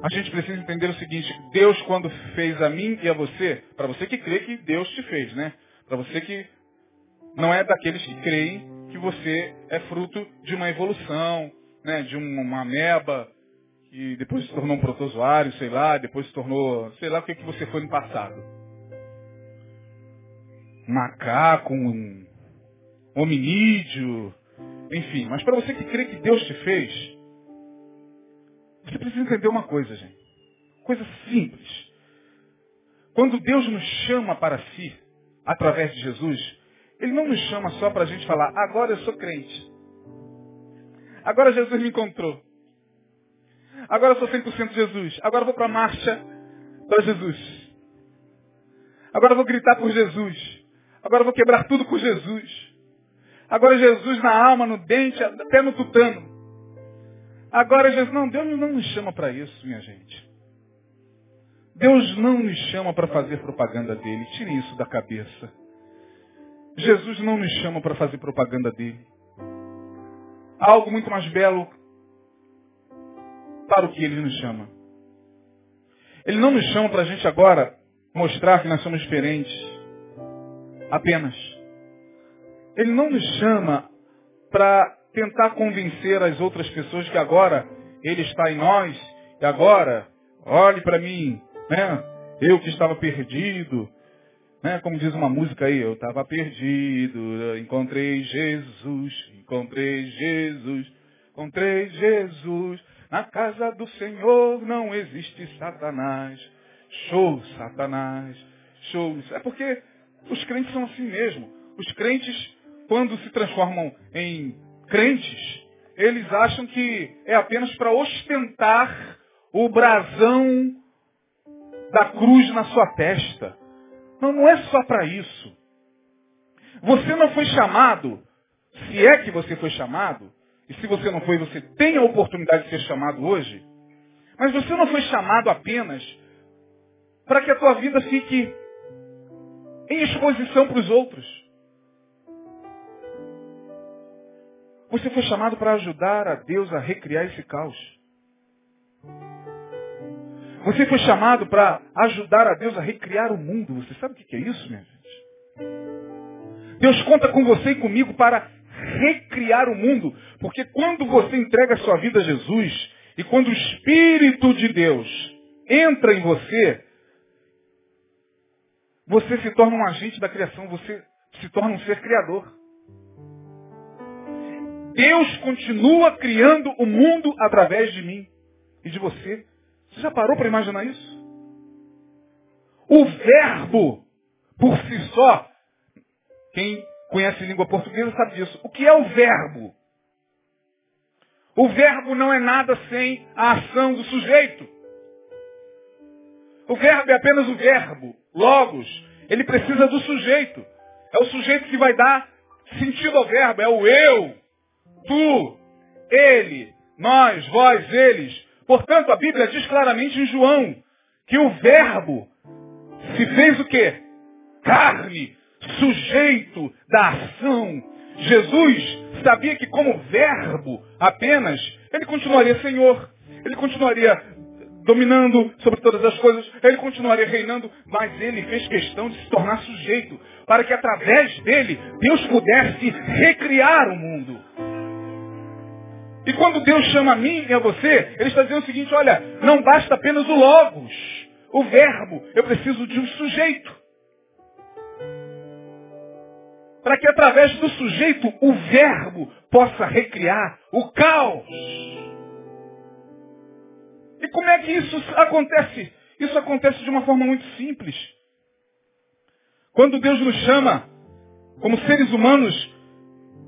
a gente precisa entender o seguinte, Deus quando fez a mim e a você, para você que crê que Deus te fez, né? Para você que não é daqueles que creem que você é fruto de uma evolução, né? de uma ameba, que depois se tornou um protozoário, sei lá, depois se tornou, sei lá o que, que você foi no passado. Macaco, um hominídeo, enfim. Mas para você que crê que Deus te fez, você precisa entender uma coisa, gente. Coisa simples. Quando Deus nos chama para si, através de Jesus, Ele não nos chama só para a gente falar, agora eu sou crente. Agora Jesus me encontrou. Agora eu sou 100% Jesus. Agora eu vou para a marcha para Jesus. Agora eu vou gritar por Jesus. Agora vou quebrar tudo por Jesus. Agora Jesus na alma, no dente, até no tutano. Agora Jesus, não, Deus não nos chama para isso, minha gente. Deus não nos chama para fazer propaganda dele. Tire isso da cabeça. Jesus não nos chama para fazer propaganda dele. Há algo muito mais belo para o que ele nos chama. Ele não nos chama para a gente agora mostrar que nós somos diferentes. Apenas. Ele não nos chama para tentar convencer as outras pessoas que agora Ele está em nós, e agora, olhe para mim, né? Eu que estava perdido, né? Como diz uma música aí, eu estava perdido, encontrei Jesus, encontrei Jesus, encontrei Jesus. Na casa do Senhor não existe Satanás. Show, Satanás. Show. É porque os crentes são assim mesmo. Os crentes, quando se transformam em crentes, eles acham que é apenas para ostentar o brasão da cruz na sua testa. Não, não é só para isso. Você não foi chamado, se é que você foi chamado, e se você não foi, você tem a oportunidade de ser chamado hoje, mas você não foi chamado apenas para que a tua vida fique em exposição para os outros. Você foi chamado para ajudar a Deus a recriar esse caos. Você foi chamado para ajudar a Deus a recriar o mundo. Você sabe o que é isso, minha gente? Deus conta com você e comigo para recriar o mundo. Porque quando você entrega a sua vida a Jesus e quando o Espírito de Deus entra em você, você se torna um agente da criação, você se torna um ser criador. Deus continua criando o mundo através de mim e de você. Você já parou para imaginar isso? O verbo, por si só, quem conhece língua portuguesa sabe disso. O que é o verbo? O verbo não é nada sem a ação do sujeito. O verbo é apenas o verbo, logos. Ele precisa do sujeito. É o sujeito que vai dar sentido ao verbo. É o eu, tu, ele, nós, vós, eles. Portanto, a Bíblia diz claramente em João que o verbo se fez o quê? Carne, sujeito da ação. Jesus sabia que como verbo apenas, ele continuaria Senhor. Ele continuaria dominando sobre todas as coisas, ele continuaria reinando, mas ele fez questão de se tornar sujeito, para que através dele Deus pudesse recriar o mundo. E quando Deus chama a mim e a você, ele está dizendo o seguinte, olha, não basta apenas o logos, o verbo, eu preciso de um sujeito. Para que através do sujeito o verbo possa recriar o caos. E como é que isso acontece? Isso acontece de uma forma muito simples. Quando Deus nos chama, como seres humanos,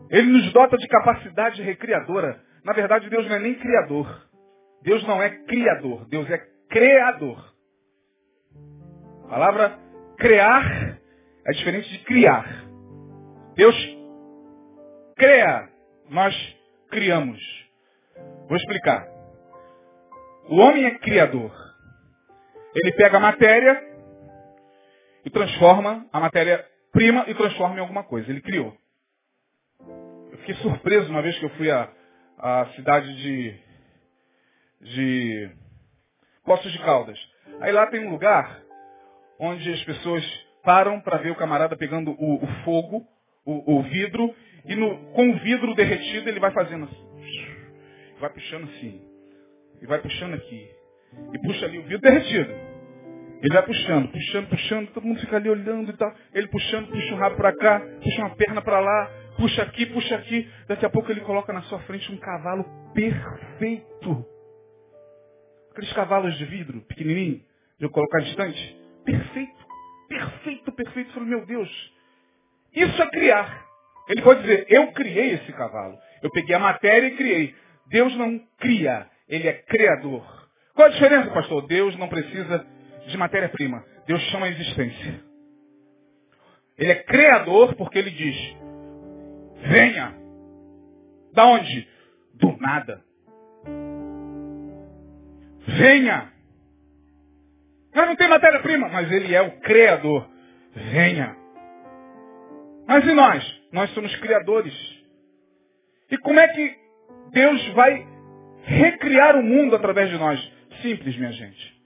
Ele nos dota de capacidade recriadora. Na verdade, Deus não é nem criador. Deus não é criador. Deus é criador. A palavra criar é diferente de criar. Deus cria, nós criamos. Vou explicar. O homem é criador. Ele pega a matéria e transforma a matéria prima e transforma em alguma coisa. Ele criou. Eu fiquei surpreso uma vez que eu fui à, à cidade de, de Poços de Caldas. Aí lá tem um lugar onde as pessoas param para ver o camarada pegando o, o fogo, o, o, vidro, e no, com o vidro derretido ele vai fazendo assim. Vai puxando assim. E vai puxando aqui. E puxa ali o vidro derretido. Ele vai puxando, puxando, puxando, todo mundo fica ali olhando e tal. Ele puxando, puxa um rabo para cá, puxa uma perna para lá, puxa aqui, puxa aqui. Daqui a pouco ele coloca na sua frente um cavalo perfeito. Aqueles cavalos de vidro, pequenininho, de eu colocar distante. Perfeito, perfeito, perfeito. Eu falei, meu Deus, isso é criar. Ele pode dizer, eu criei esse cavalo. Eu peguei a matéria e criei. Deus não cria, ele é criador. Qual a diferença, pastor? Deus não precisa de matéria-prima. Deus chama a existência. Ele é criador porque ele diz, venha. Da onde? Do nada. Venha. Mas não tem matéria-prima, mas ele é o criador. Venha. Mas e nós? Nós somos criadores. E como é que Deus vai recriar o mundo através de nós? Simples, minha gente.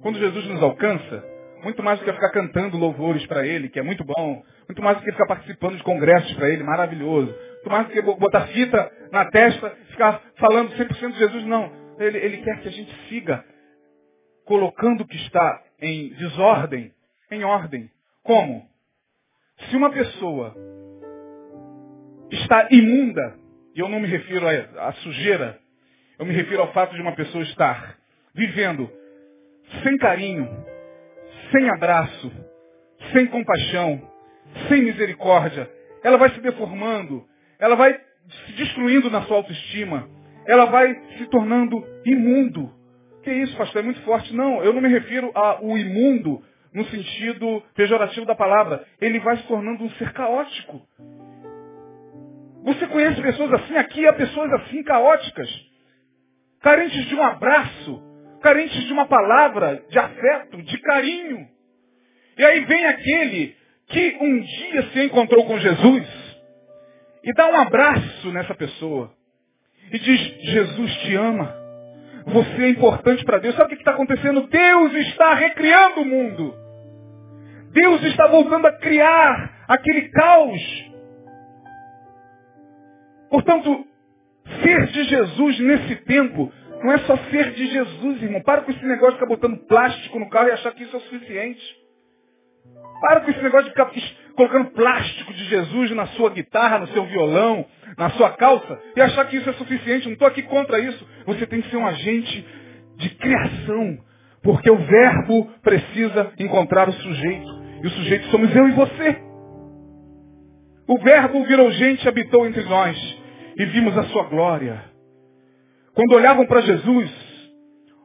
Quando Jesus nos alcança, muito mais do que ficar cantando louvores para Ele, que é muito bom, muito mais do que ficar participando de congressos para Ele, maravilhoso, muito mais do que botar fita na testa, ficar falando 100% de Jesus, não. Ele, ele quer que a gente siga colocando o que está em desordem, em ordem. Como? Se uma pessoa está imunda, e eu não me refiro à sujeira, eu me refiro ao fato de uma pessoa estar vivendo sem carinho, sem abraço, sem compaixão, sem misericórdia, ela vai se deformando, ela vai se destruindo na sua autoestima, ela vai se tornando imundo. Que isso, pastor? É muito forte. Não, eu não me refiro ao imundo no sentido pejorativo da palavra. Ele vai se tornando um ser caótico. Você conhece pessoas assim? Aqui há pessoas assim caóticas, carentes de um abraço, carentes de uma palavra de afeto, de carinho. E aí vem aquele que um dia se encontrou com Jesus e dá um abraço nessa pessoa e diz: Jesus te ama. Você é importante para Deus. Sabe o que está acontecendo? Deus está recriando o mundo. Deus está voltando a criar aquele caos. Portanto, ser de Jesus nesse tempo não é só ser de Jesus, irmão. Para com esse negócio de ficar botando plástico no carro e achar que isso é o suficiente. Para com esse negócio de ficar colocando plástico de Jesus na sua guitarra, no seu violão, na sua calça, e achar que isso é suficiente. Não estou aqui contra isso. Você tem que ser um agente de criação, porque o verbo precisa encontrar o sujeito. E o sujeito somos eu e você. O verbo virou gente habitou entre nós. E vimos a sua glória. Quando olhavam para Jesus,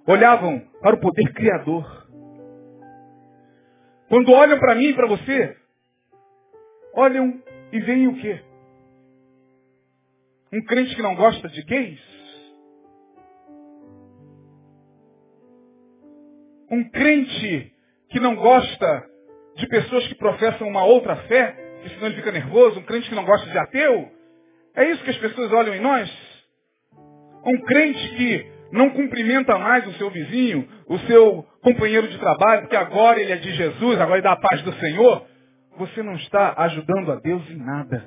olhavam para o poder criador. Quando olham para mim e para você, olham e veem o quê? Um crente que não gosta de gays? Um crente que não gosta de pessoas que professam uma outra fé, que senão ele fica nervoso, um crente que não gosta de ateu? É isso que as pessoas olham em nós? Um crente que não cumprimenta mais o seu vizinho, o seu companheiro de trabalho, porque agora ele é de Jesus, agora ele dá a paz do Senhor, você não está ajudando a Deus em nada.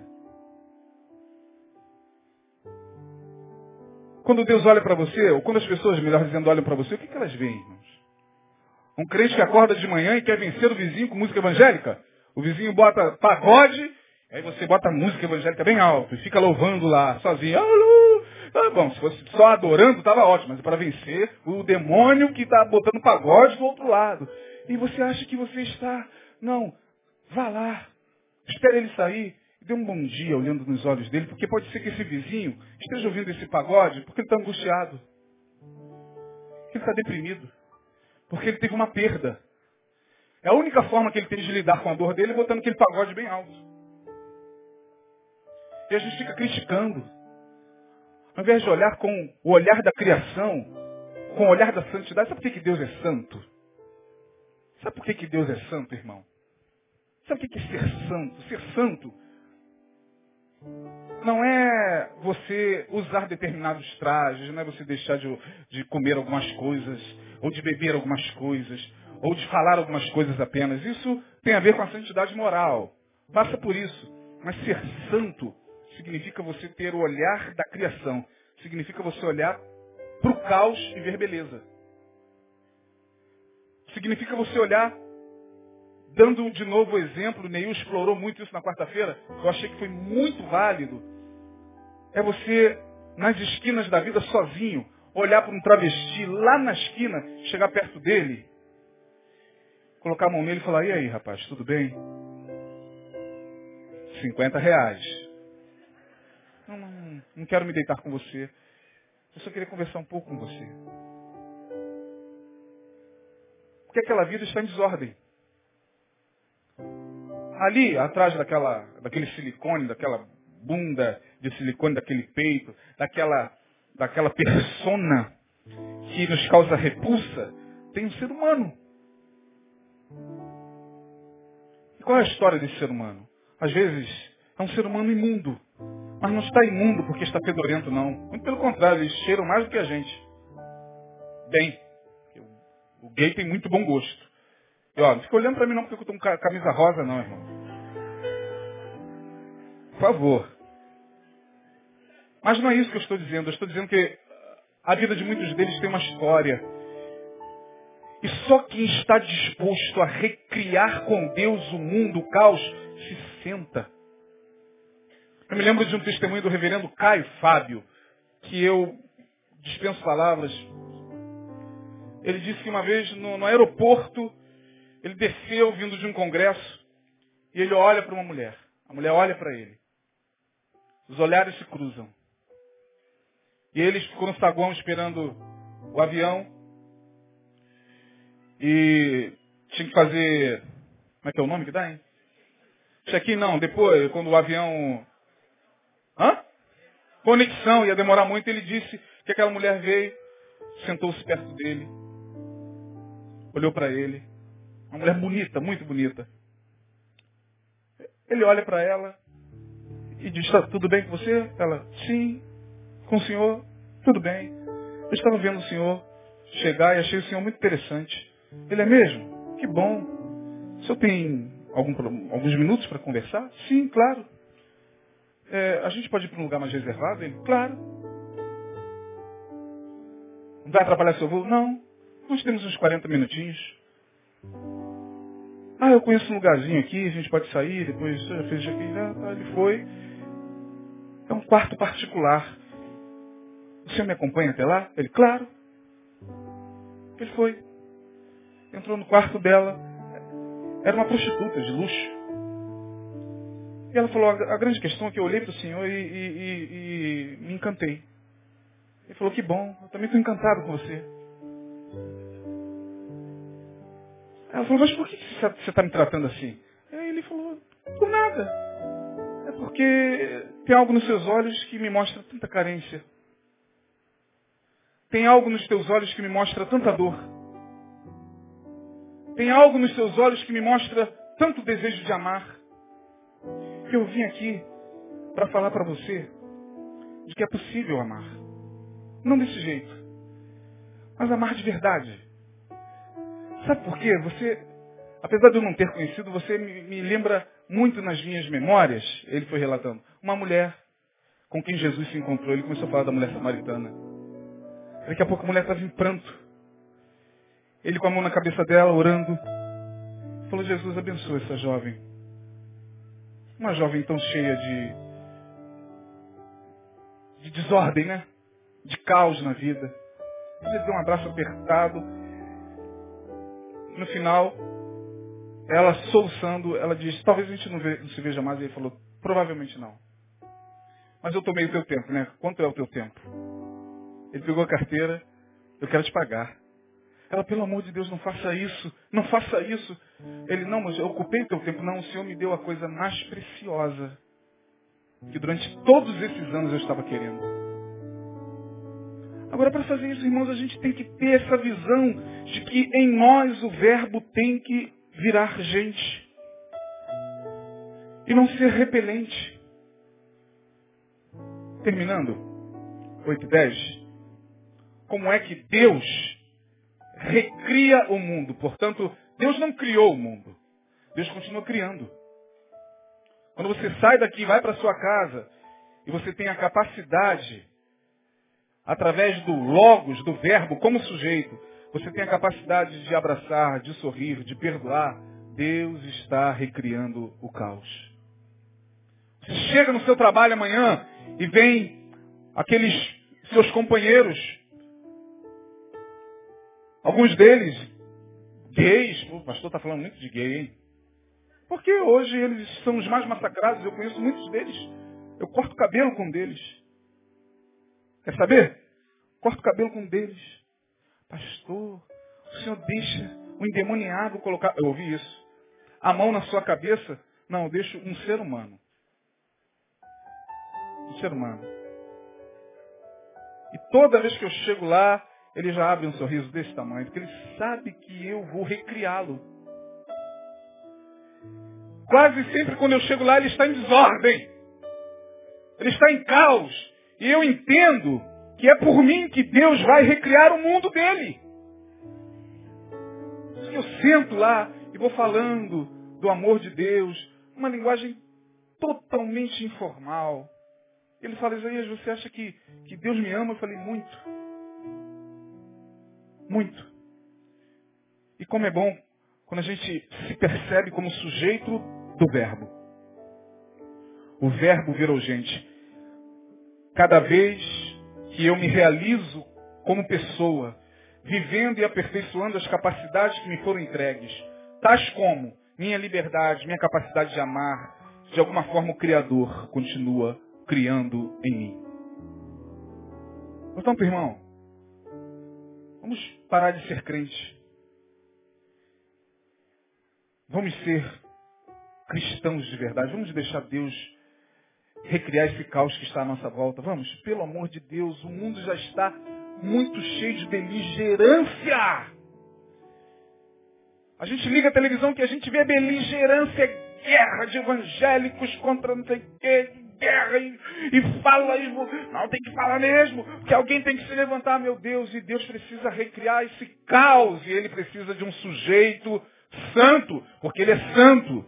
Quando Deus olha para você, ou quando as pessoas, melhor dizendo, olham para você, o que, que elas veem, irmãos? Um crente que acorda de manhã e quer vencer o vizinho com música evangélica? O vizinho bota pagode, aí você bota música evangélica bem alto e fica louvando lá, sozinho. Ah, bom, se fosse só adorando, estava ótimo, mas é para vencer o demônio que está botando pagode do outro lado. E você acha que você está. Não, vá lá, espere ele sair e dê um bom dia olhando nos olhos dele, porque pode ser que esse vizinho esteja ouvindo esse pagode porque ele está angustiado, porque ele está deprimido, porque ele teve uma perda. É a única forma que ele tem de lidar com a dor dele é botando aquele pagode bem alto. E a gente fica criticando. Ao invés de olhar com o olhar da criação, com o olhar da santidade, sabe por que Deus é santo? Sabe por que Deus é santo, irmão? Sabe o que é ser santo? Ser santo não é você usar determinados trajes, não é você deixar de, de comer algumas coisas, ou de beber algumas coisas, ou de falar algumas coisas apenas. Isso tem a ver com a santidade moral. Passa por isso. Mas ser santo significa você ter o olhar da criação. Significa você olhar para o caos e ver beleza. Significa você olhar, dando de novo o exemplo, Neil explorou muito isso na quarta-feira, eu achei que foi muito válido. É você, nas esquinas da vida, sozinho, olhar para um travesti lá na esquina, chegar perto dele, colocar a mão nele e falar, e aí, rapaz, tudo bem? 50 reais. Não, não, não quero me deitar com você. Eu só queria conversar um pouco com você. Porque aquela vida está em desordem. Ali, atrás daquela, daquele silicone, daquela bunda de silicone, daquele peito, daquela, daquela persona que nos causa repulsa, tem um ser humano. E qual é a história desse ser humano? Às vezes é um ser humano imundo. Mas não está imundo porque está fedorento, não. Muito pelo contrário, eles cheiram mais do que a gente. Bem, o gay tem muito bom gosto. E ó, não fica olhando para mim não porque eu estou com camisa rosa, não, irmão. Por favor. Mas não é isso que eu estou dizendo. Eu estou dizendo que a vida de muitos deles tem uma história. E só quem está disposto a recriar com Deus o mundo, o caos, se senta eu me lembro de um testemunho do reverendo Caio Fábio, que eu dispenso palavras. Ele disse que uma vez no, no aeroporto, ele desceu vindo de um congresso e ele olha para uma mulher. A mulher olha para ele. Os olhares se cruzam. E ele ficou no saguão esperando o avião. E tinha que fazer. Como é que é o nome que dá, hein? Check-in não, depois, quando o avião Hã? Conexão, ia demorar muito. Ele disse que aquela mulher veio, sentou-se perto dele, olhou para ele. Uma mulher bonita, muito bonita. Ele olha para ela e diz, tá tudo bem com você? Ela, sim, com o senhor, tudo bem. Eu estava vendo o senhor chegar e achei o senhor muito interessante. Ele é mesmo? Que bom. O senhor tem algum, alguns minutos para conversar? Sim, claro. É, a gente pode ir para um lugar mais reservado? Ele, claro. Não vai atrapalhar seu voo? Não. Nós temos uns 40 minutinhos. Ah, eu conheço um lugarzinho aqui, a gente pode sair, depois fez aqui. Né? Ele foi. É um quarto particular. O senhor me acompanha até lá? Ele, claro. Ele foi. Entrou no quarto dela. Era uma prostituta de luxo. E ela falou, a grande questão é que eu olhei para o senhor e, e, e, e me encantei. Ele falou, que bom, eu também estou encantado com você. Ela falou, mas por que você está me tratando assim? Aí ele falou, por nada. É porque tem algo nos seus olhos que me mostra tanta carência. Tem algo nos teus olhos que me mostra tanta dor. Tem algo nos teus olhos que me mostra tanto desejo de amar. Que eu vim aqui para falar para você de que é possível amar. Não desse jeito, mas amar de verdade. Sabe por quê? Você, apesar de eu não ter conhecido, você me, me lembra muito nas minhas memórias, ele foi relatando, uma mulher com quem Jesus se encontrou. Ele começou a falar da mulher samaritana. Daqui a pouco a mulher estava em pranto. Ele com a mão na cabeça dela, orando. Falou, Jesus, abençoa essa jovem. Uma jovem tão cheia de, de desordem, né? De caos na vida. Ele deu um abraço apertado. No final, ela soluçando, ela diz, talvez a gente não, não se veja mais. E ele falou, provavelmente não. Mas eu tomei o teu tempo, né? Quanto é o teu tempo? Ele pegou a carteira, eu quero te pagar. Ela, pelo amor de Deus, não faça isso, não faça isso. Ele, não, mas eu ocupei o teu tempo. Não, o Senhor me deu a coisa mais preciosa que durante todos esses anos eu estava querendo. Agora, para fazer isso, irmãos, a gente tem que ter essa visão de que em nós o verbo tem que virar gente. E não ser repelente. Terminando, 8 e 10 como é que Deus recria o mundo. Portanto, Deus não criou o mundo. Deus continua criando. Quando você sai daqui, vai para sua casa, e você tem a capacidade, através do logos, do verbo, como sujeito, você tem a capacidade de abraçar, de sorrir, de perdoar, Deus está recriando o caos. Você chega no seu trabalho amanhã e vem aqueles seus companheiros Alguns deles, gays, o pastor está falando muito de gay, hein? Porque hoje eles são os mais massacrados, eu conheço muitos deles. Eu corto cabelo com um deles. Quer saber? Corto cabelo com um deles. Pastor, o senhor deixa o endemoniado colocar. Eu ouvi isso. A mão na sua cabeça? Não, eu deixo um ser humano. Um ser humano. E toda vez que eu chego lá, ele já abre um sorriso desse tamanho, porque ele sabe que eu vou recriá-lo. Quase sempre quando eu chego lá, ele está em desordem. Ele está em caos. E eu entendo que é por mim que Deus vai recriar o mundo dele. Eu sento lá e vou falando do amor de Deus, uma linguagem totalmente informal. Ele fala, Isaías, você acha que, que Deus me ama? Eu falei, muito. Muito. E como é bom quando a gente se percebe como sujeito do verbo. O verbo virou gente. Cada vez que eu me realizo como pessoa, vivendo e aperfeiçoando as capacidades que me foram entregues, tais como minha liberdade, minha capacidade de amar, de alguma forma o Criador continua criando em mim. Portanto, irmão, vamos parar de ser crente. Vamos ser cristãos de verdade. Vamos deixar Deus recriar esse caos que está à nossa volta. Vamos, pelo amor de Deus, o mundo já está muito cheio de beligerância. A gente liga a televisão que a gente vê beligerância, guerra de evangélicos contra não sei o quê, guerra e, e fala, e, não tem que falar mesmo, porque alguém tem que se levantar, meu Deus, e Deus precisa recriar esse caos, e ele precisa de um sujeito santo, porque ele é santo.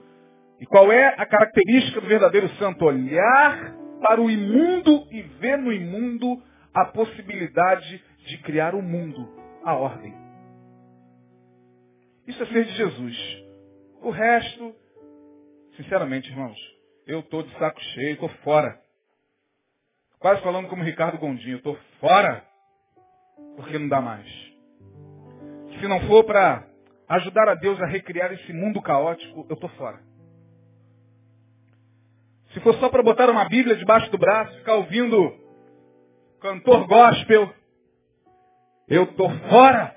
E qual é a característica do verdadeiro santo? Olhar para o imundo e ver no imundo a possibilidade de criar o mundo, a ordem. Isso é ser de Jesus. O resto, sinceramente, irmãos, eu estou de saco cheio, estou fora. Quase falando como Ricardo Gondinho, estou fora, porque não dá mais. Se não for para ajudar a Deus a recriar esse mundo caótico, eu estou fora. Se for só para botar uma Bíblia debaixo do braço, ficar ouvindo cantor gospel, eu estou fora.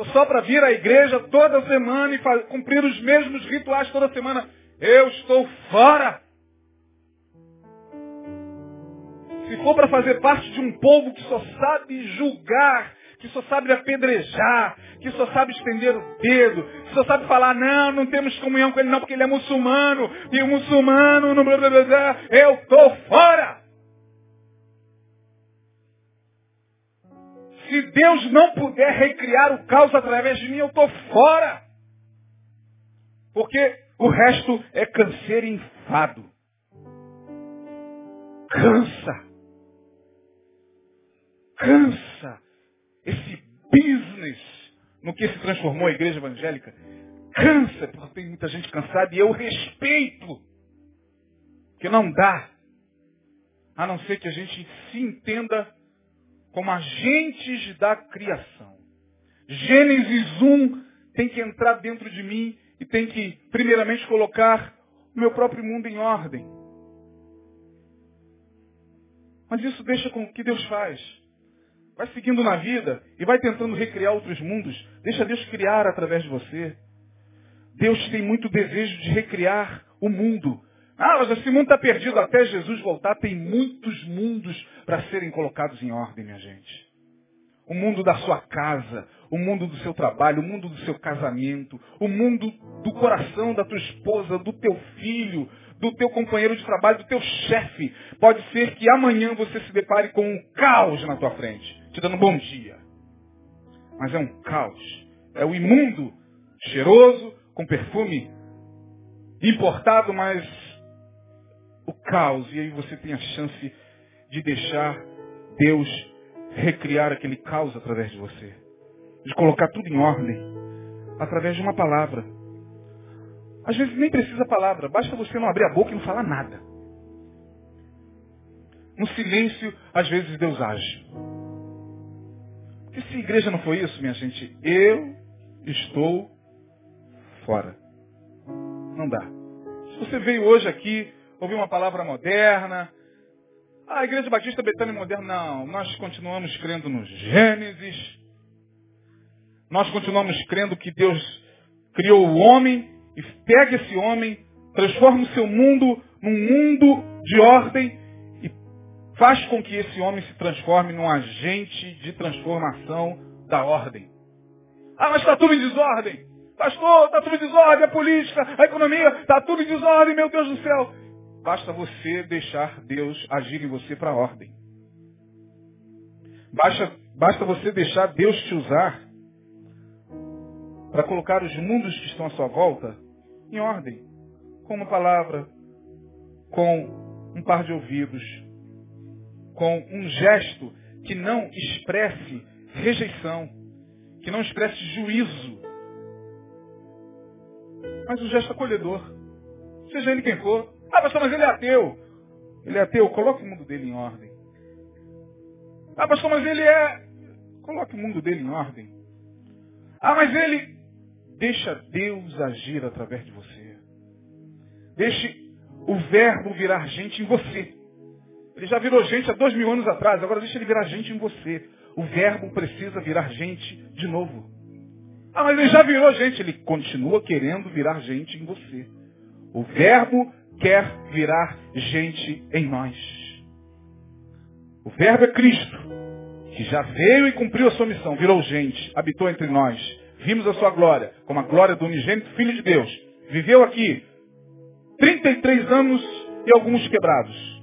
For só para vir à igreja toda semana e cumprir os mesmos rituais toda semana, eu estou fora. Se for para fazer parte de um povo que só sabe julgar, que só sabe apedrejar, que só sabe estender o dedo, que só sabe falar, não, não temos comunhão com ele não, porque ele é muçulmano, e o muçulmano, não blá, blá, blá, eu estou fora. Se Deus não puder recriar o caos através de mim, eu estou fora. Porque o resto é canseiro e enfado. Cansa cansa. Esse business no que se transformou a igreja evangélica cansa, porque tem muita gente cansada e eu respeito. Que não dá. A não ser que a gente se entenda como agentes da criação. Gênesis 1 tem que entrar dentro de mim e tem que, primeiramente, colocar o meu próprio mundo em ordem. Mas isso deixa com o que Deus faz. Vai seguindo na vida e vai tentando recriar outros mundos. Deixa Deus criar através de você. Deus tem muito desejo de recriar o mundo. Ah, mas esse mundo está perdido até Jesus voltar. Tem muitos mundos para serem colocados em ordem, minha gente. O mundo da sua casa, o mundo do seu trabalho, o mundo do seu casamento, o mundo do coração da tua esposa, do teu filho, do teu companheiro de trabalho, do teu chefe. Pode ser que amanhã você se depare com um caos na tua frente te dando bom dia. Mas é um caos. É o imundo, cheiroso, com perfume importado, mas caos. E aí você tem a chance de deixar Deus recriar aquele caos através de você. De colocar tudo em ordem. Através de uma palavra. Às vezes nem precisa palavra, basta você não abrir a boca e não falar nada. No silêncio, às vezes Deus age. E se igreja não foi isso, minha gente, eu estou fora. Não dá. Se você veio hoje aqui, ouvir uma palavra moderna, a Igreja Batista Betânia Moderna, não. Nós continuamos crendo no Gênesis. Nós continuamos crendo que Deus criou o homem e pega esse homem, transforma o seu mundo num mundo de ordem faz com que esse homem se transforme num agente de transformação da ordem. Ah, mas está tudo em desordem. Pastor, está tudo em desordem, a política, a economia, está tudo em desordem, meu Deus do céu. Basta você deixar Deus agir em você para a ordem. Basta, basta você deixar Deus te usar para colocar os mundos que estão à sua volta em ordem. Com uma palavra, com um par de ouvidos, com um gesto que não expresse rejeição, que não expresse juízo, mas um gesto acolhedor. Seja ele quem for. Ah, pastor, mas ele é ateu. Ele é ateu, coloque o mundo dele em ordem. Ah, pastor, mas ele é. Coloque o mundo dele em ordem. Ah, mas ele. Deixa Deus agir através de você. Deixe o verbo virar gente em você. Ele já virou gente há dois mil anos atrás, agora deixa ele virar gente em você. O verbo precisa virar gente de novo. Ah, mas ele já virou gente. Ele continua querendo virar gente em você. O verbo quer virar gente em nós. O verbo é Cristo, que já veio e cumpriu a sua missão, virou gente, habitou entre nós. Vimos a sua glória, como a glória do unigênito Filho de Deus. Viveu aqui 33 anos e alguns quebrados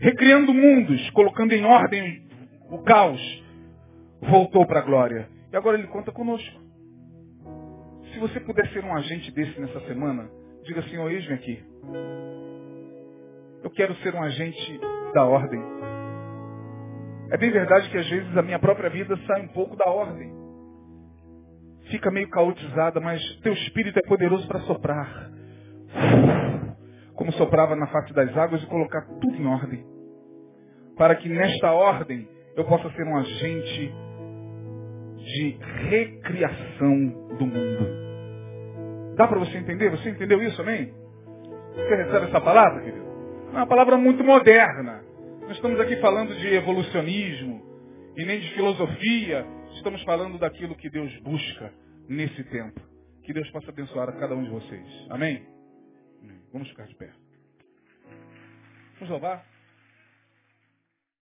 recriando mundos, colocando em ordem o caos, voltou para a glória. E agora ele conta conosco. Se você puder ser um agente desse nessa semana, diga oh, eis-me aqui. Eu quero ser um agente da ordem. É bem verdade que às vezes a minha própria vida sai um pouco da ordem. fica meio caotizada, mas teu espírito é poderoso para soprar. Como soprava na face das águas e colocar tudo em ordem. Para que nesta ordem eu possa ser um agente de recriação do mundo. Dá para você entender? Você entendeu isso, amém? Você recebe essa palavra, querido? É uma palavra muito moderna. Nós estamos aqui falando de evolucionismo e nem de filosofia. Estamos falando daquilo que Deus busca nesse tempo. Que Deus possa abençoar a cada um de vocês. Amém. Vamos ficar de pé. Vamos louvar?